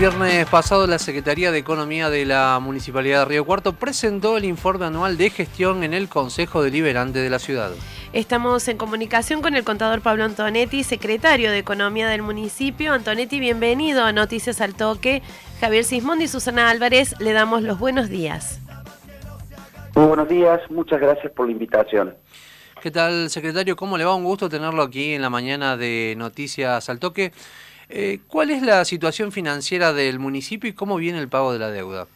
viernes pasado la Secretaría de Economía de la Municipalidad de Río Cuarto presentó el informe anual de gestión en el Consejo Deliberante de la ciudad. Estamos en comunicación con el contador Pablo Antonetti, secretario de Economía del municipio. Antonetti, bienvenido a Noticias al Toque. Javier Sismondi y Susana Álvarez, le damos los buenos días. Muy buenos días, muchas gracias por la invitación. ¿Qué tal, secretario? ¿Cómo le va? Un gusto tenerlo aquí en la mañana de Noticias al Toque. Eh, ¿Cuál es la situación financiera del municipio y cómo viene el pago de la deuda?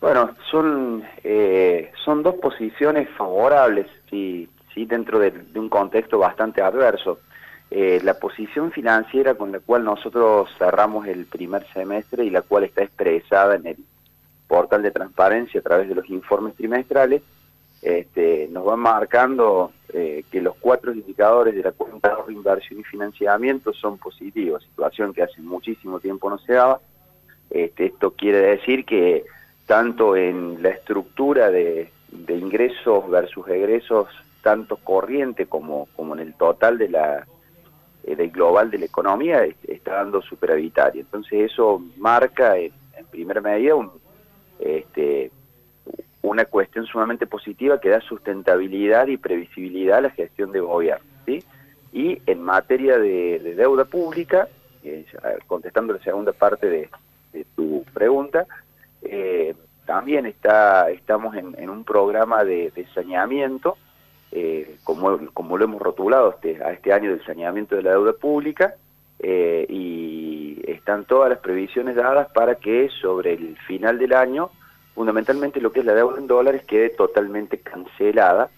Bueno, son, eh, son dos posiciones favorables, sí, sí dentro de, un contexto bastante adverso. Eh, la posición financiera con la cual nosotros cerramos el primer semestre y la cual está expresada en el portal de transparencia a través de los informes trimestrales, este, nos va marcando eh, que los cuatro indicadores de la cuenta de inversión y financiamiento son positivos, situación que hace muchísimo tiempo no se daba. Este, esto quiere decir que tanto en la estructura de, ingresos versus egresos, tanto corriente como, como en el total de la eh, del global de la economía, está dando superavitaria. Entonces eso marca en, en primera medida un, este, una cuestión sumamente positiva que da sustentabilidad y previsibilidad a la gestión de gobierno. ¿sí? Y en materia de, deuda pública, eh, contestando la segunda parte de, tu pregunta, eh, también está, estamos en, un programa de, saneamiento, eh, como, como lo hemos rotulado este, a este año del saneamiento de la deuda pública, y están todas las previsiones dadas para que sobre el final del año fundamentalmente lo que es la deuda en dólares quede totalmente cancelada.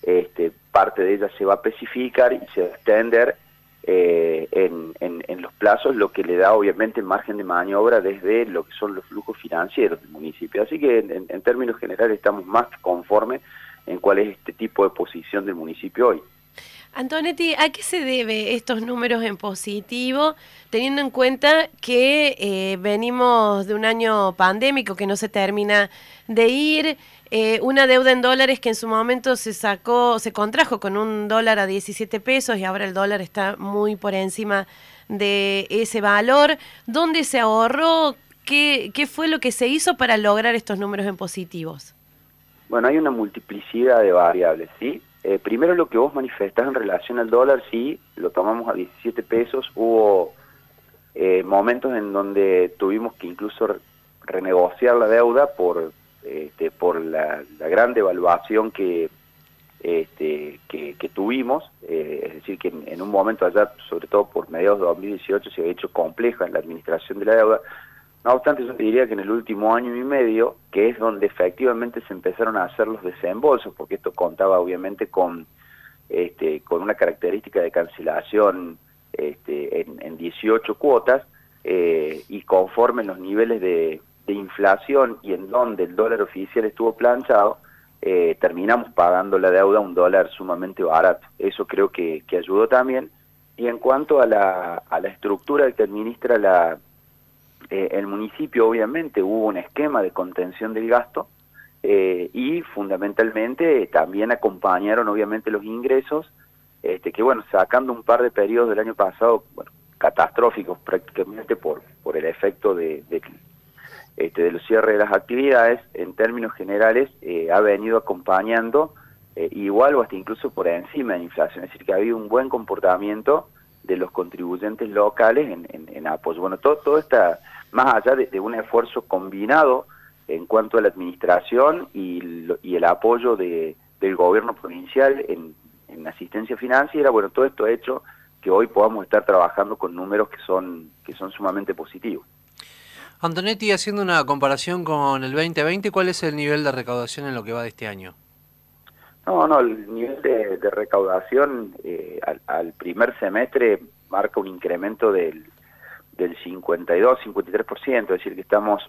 Este, parte de ella se va a especificar y se va a extender eh, en, en, los plazos, lo que le da obviamente margen de maniobra desde lo que son los flujos financieros del municipio. Así que en, términos generales estamos más conformes en cuál es este tipo de posición del municipio hoy. Antonetti, ¿a qué se debe estos números en positivo, teniendo en cuenta que eh, venimos de un año pandémico que no se termina de ir, eh, una deuda en dólares que en su momento se sacó, se contrajo con un dólar a 17 pesos y ahora el dólar está muy por encima de ese valor? ¿Dónde se ahorró? ¿Qué, qué fue lo que se hizo para lograr estos números en positivos? Bueno, hay una multiplicidad de variables, ¿sí? Eh, primero lo que vos manifestás en relación al dólar, sí, lo tomamos a 17 pesos, hubo eh, momentos en donde tuvimos que incluso renegociar la deuda por este, por la, gran devaluación que, este, que, tuvimos, eh, es decir, que en, un momento allá, sobre todo por mediados de 2018, se había hecho compleja la administración de la deuda, no obstante, yo diría que en el último año y medio, que es donde efectivamente se empezaron a hacer los desembolsos, porque esto contaba obviamente con, este, con una característica de cancelación este, en, 18 cuotas, eh, y conforme los niveles de, inflación y en donde el dólar oficial estuvo planchado, eh, terminamos pagando la deuda a un dólar sumamente barato. Eso creo que, que ayudó también. Y en cuanto a la, a la estructura que administra la, eh, el municipio obviamente hubo un esquema de contención del gasto eh, y fundamentalmente también acompañaron obviamente los ingresos, este, que bueno, sacando un par de periodos del año pasado, bueno, catastróficos prácticamente por, por el efecto de, de, este, de los cierres de las actividades, en términos generales eh, ha venido acompañando igual o hasta incluso por encima de la inflación, es decir, que ha habido un buen comportamiento de los contribuyentes locales en, en, apoyo. Bueno, todo, todo está más allá de, un esfuerzo combinado en cuanto a la administración y, y el apoyo de, del gobierno provincial en, en, asistencia financiera, bueno, todo esto ha hecho que hoy podamos estar trabajando con números que son, que son sumamente positivos. Antonetti, haciendo una comparación con el 2020, ¿cuál es el nivel de recaudación en lo que va de este año? No, no, el nivel de, recaudación eh, al, primer semestre marca un incremento del del 52-53%, es decir, que estamos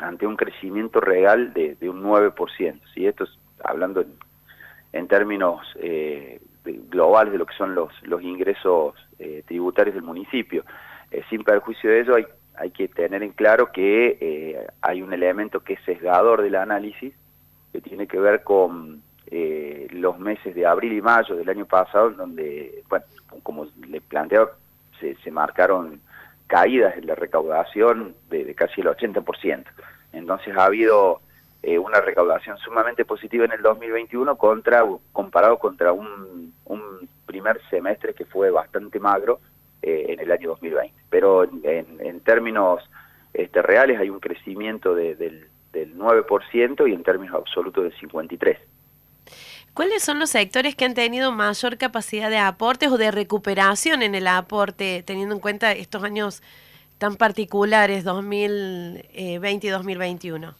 ante un crecimiento real de, de un 9%. ¿sí? Esto es hablando en, términos eh, globales de lo que son los, los ingresos eh, tributarios del municipio. Eh, sin perjuicio de ello, hay, hay que tener en claro que eh, hay un elemento que es sesgador del análisis, que tiene que ver con los meses de abril y mayo del año pasado, donde, bueno, como le planteaba, se, se marcaron caídas en la recaudación de, casi el 80%. Entonces ha habido eh, una recaudación sumamente positiva en el 2021 contra comparado contra un, primer semestre que fue bastante magro eh, en el año 2020. Pero en, términos este, reales hay un crecimiento del, del 9% y en términos absolutos del 53%. ¿Cuáles son los sectores que han tenido mayor capacidad de aportes o de recuperación en el aporte, teniendo en cuenta estos años tan particulares, 2020 y 2021?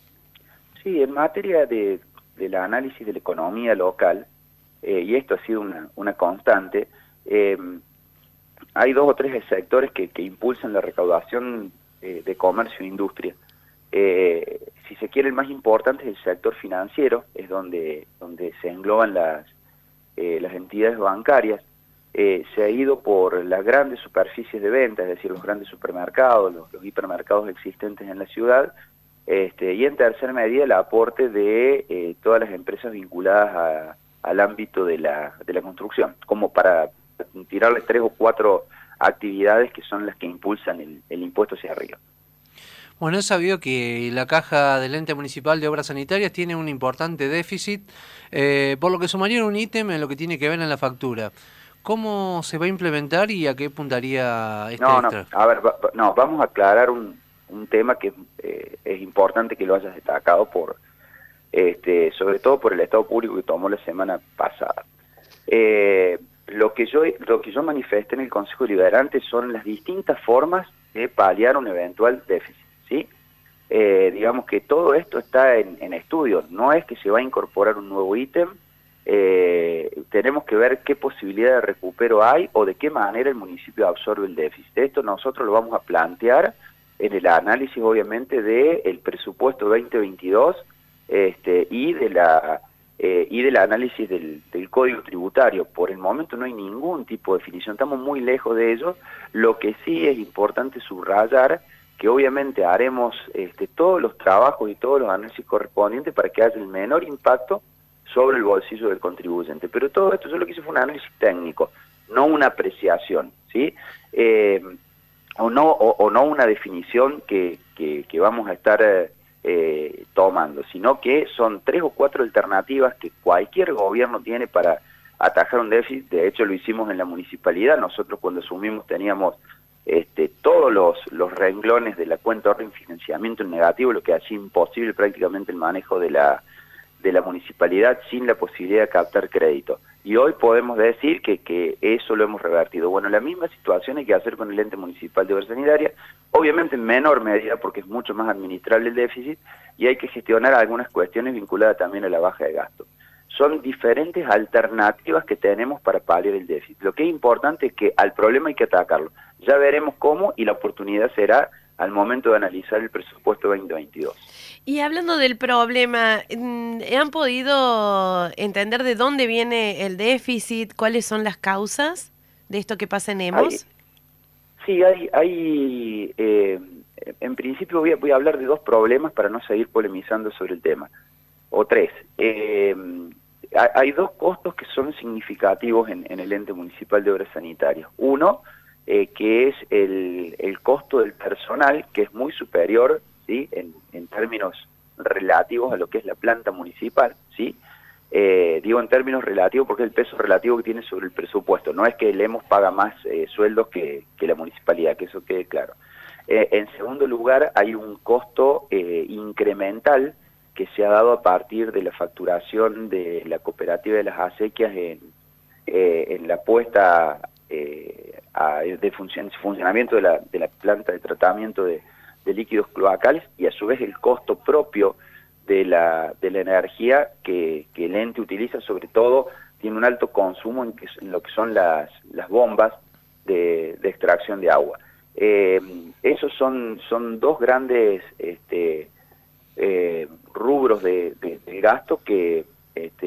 Sí, en materia de, del análisis de la economía local, eh, y esto ha sido una, una constante, eh, hay dos o tres sectores que, que impulsan la recaudación eh, de comercio e industria. Eh, si se quiere, el más importante es el sector financiero, es donde, donde se engloban las, eh, las entidades bancarias. Eh, se ha ido por las grandes superficies de venta, es decir, los grandes supermercados, los, hipermercados existentes en la ciudad, este, y en tercer medida el aporte de todas las empresas vinculadas al ámbito de la, de la construcción, como para tirarles tres o cuatro actividades que son las que impulsan el, el impuesto hacia arriba. Bueno, he sabido que la caja del ente municipal de obras sanitarias tiene un importante déficit, eh, por lo que sumaría un ítem en lo que tiene que ver en la factura. ¿Cómo se va a implementar y a qué puntaría este no, No, a ver, no, vamos a aclarar un, un tema que eh, es importante que lo hayas destacado por, este, sobre todo por el Estado público que tomó la semana pasada. Eh, lo que yo lo que yo manifesté en el Consejo Liberante son las distintas formas de paliar un eventual déficit. ¿Sí? Eh, digamos que todo esto está en, estudio, no es que se va a incorporar un nuevo ítem, eh, tenemos que ver qué posibilidad de recupero hay o de qué manera el municipio absorbe el déficit. Esto nosotros lo vamos a plantear en el análisis, obviamente, del el presupuesto 2022 este, y de la eh, y del análisis del, del, código tributario. Por el momento no hay ningún tipo de definición, estamos muy lejos de ello. Lo que sí es importante subrayar que obviamente haremos este, todos los trabajos y todos los análisis correspondientes para que haya el menor impacto sobre el bolsillo del contribuyente. Pero todo esto yo lo que hice fue un análisis técnico, no una apreciación, ¿sí? Eh, o, no, o, no una definición que, que, vamos a estar eh, tomando, sino que son tres o cuatro alternativas que cualquier gobierno tiene para atajar un déficit. De hecho, lo hicimos en la municipalidad. Nosotros cuando asumimos teníamos este, todos los, renglones de la cuenta orden financiamiento en negativo, lo que hacía imposible prácticamente el manejo de la, de la municipalidad sin la posibilidad de captar crédito. Y hoy podemos decir que, que eso lo hemos revertido. Bueno, la misma situación hay que hacer con el ente municipal de obra sanitaria, obviamente en menor medida porque es mucho más administrable el déficit y hay que gestionar algunas cuestiones vinculadas también a la baja de gasto son diferentes alternativas que tenemos para paliar el déficit. Lo que es importante es que al problema hay que atacarlo. Ya veremos cómo y la oportunidad será al momento de analizar el presupuesto 2022. Y hablando del problema, mm, ¿han podido entender de dónde viene el déficit? ¿Cuáles son las causas de esto que pasa en EMOS? sí, hay, hay eh, en principio voy a, voy a hablar de dos problemas para no seguir polemizando sobre el tema, o tres. Eh, hay dos costos que son significativos en, el ente municipal de obras sanitarias. Uno, eh, que es el, costo del personal, que es muy superior ¿sí? en, términos relativos a lo que es la planta municipal. ¿sí? Eh, digo en términos relativos porque es el peso relativo que tiene sobre el presupuesto. No es que el EMOS paga más eh, sueldos que, que, la municipalidad, que eso quede claro. en segundo lugar, hay un costo incremental que se ha dado a partir de la facturación de la cooperativa de las acequias en, eh, en la puesta eh, de funcionamiento de la, de la, planta de tratamiento de, líquidos cloacales y a su vez el costo propio de la, de la energía que, el ente utiliza, sobre todo tiene un alto consumo en, lo que son las, las bombas de, extracción de agua. Eh, esos son, son dos grandes este, eh, rubros de, gasto que,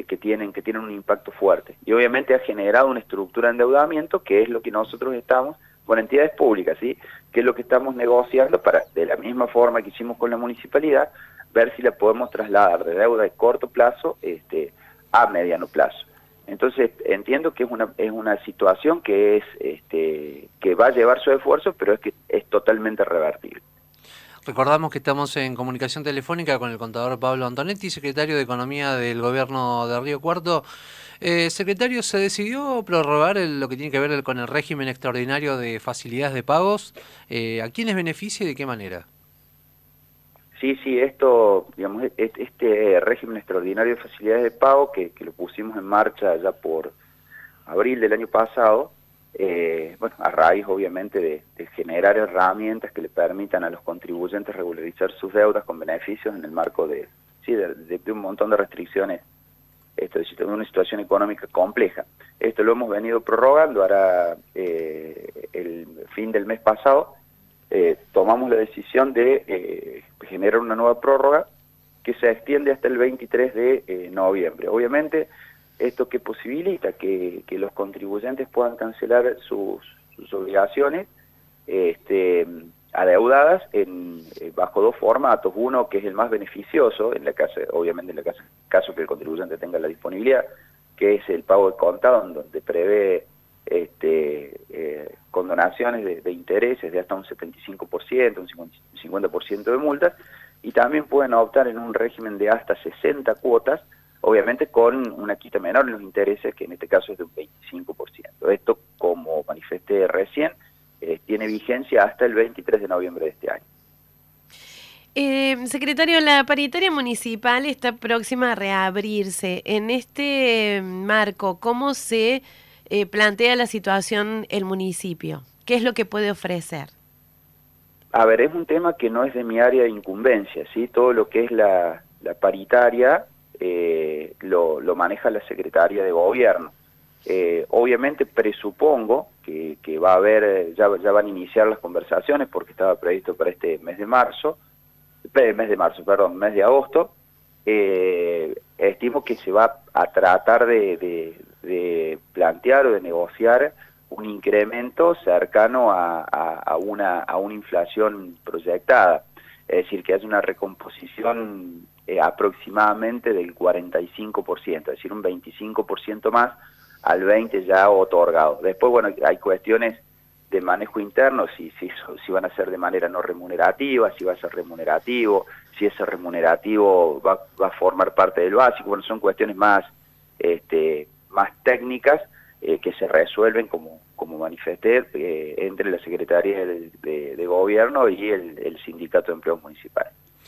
que, tienen, que tienen un impacto fuerte. Y obviamente ha generado una estructura de endeudamiento que es lo que nosotros estamos con entidades públicas, ¿sí? que es lo que estamos negociando para, de la misma forma que hicimos con la municipalidad, ver si la podemos trasladar de deuda de corto plazo este, a mediano plazo. Entonces entiendo que es una, es una situación que, es, este, que va a llevar su esfuerzo, pero es que es totalmente revertible. Recordamos que estamos en comunicación telefónica con el contador Pablo Antonetti, secretario de Economía del Gobierno de Río Cuarto. Eh, secretario, ¿se decidió prorrogar lo que tiene que ver con el régimen extraordinario de facilidades de pagos? Eh, ¿A quiénes beneficia y de qué manera? Sí, sí, esto, digamos, este régimen extraordinario de facilidades de pago que, que lo pusimos en marcha ya por abril del año pasado, eh, bueno, a raíz obviamente de, generar herramientas que le permitan a los contribuyentes regularizar sus deudas con beneficios en el marco de, sí, de, un montón de restricciones, esto es una situación económica compleja. Esto lo hemos venido prorrogando, ahora eh, el fin del mes pasado eh, tomamos la decisión de generar una nueva prórroga que se extiende hasta el 23 de noviembre. Obviamente esto que posibilita que, los contribuyentes puedan cancelar sus, obligaciones este, adeudadas en, eh, bajo dos formatos. Uno que es el más beneficioso, en la casa, obviamente en el caso, caso que el contribuyente tenga la disponibilidad, que es el pago de contado, donde prevé este, eh, condonaciones de, de, intereses de hasta un 75%, un 50% de multas, y también pueden optar en un régimen de hasta 60 cuotas, obviamente con una quita menor en los intereses, que en este caso es de un 25%. Esto, como manifesté recién, eh, tiene vigencia hasta el 23 de noviembre de este año. Eh, secretario, la paritaria municipal está próxima a reabrirse. En este marco, ¿cómo se eh, plantea la situación el municipio? ¿Qué es lo que puede ofrecer? A ver, es un tema que no es de mi área de incumbencia, ¿sí? Todo lo que es la, la paritaria eh, lo, maneja la Secretaría de Gobierno. Eh, obviamente presupongo que, va a haber, ya, van a iniciar las conversaciones porque estaba previsto para este mes de marzo, eh, mes de marzo, perdón, mes de agosto, estimo que se va a tratar de, plantear o de negociar un incremento cercano a, a, una, a una inflación proyectada, es decir, que haya una recomposición eh, aproximadamente del 45%, es decir, un 25% más al 20% ya otorgado. Después, bueno, hay cuestiones de manejo interno, si, si, si van a ser de manera no remunerativa, si va a ser remunerativo, si ese remunerativo va, va a formar parte del básico, bueno, son cuestiones más, este, más técnicas eh, que se resuelven, como, como manifesté, eh, entre la Secretaría de, Gobierno y el, el Sindicato de Empleos Municipales.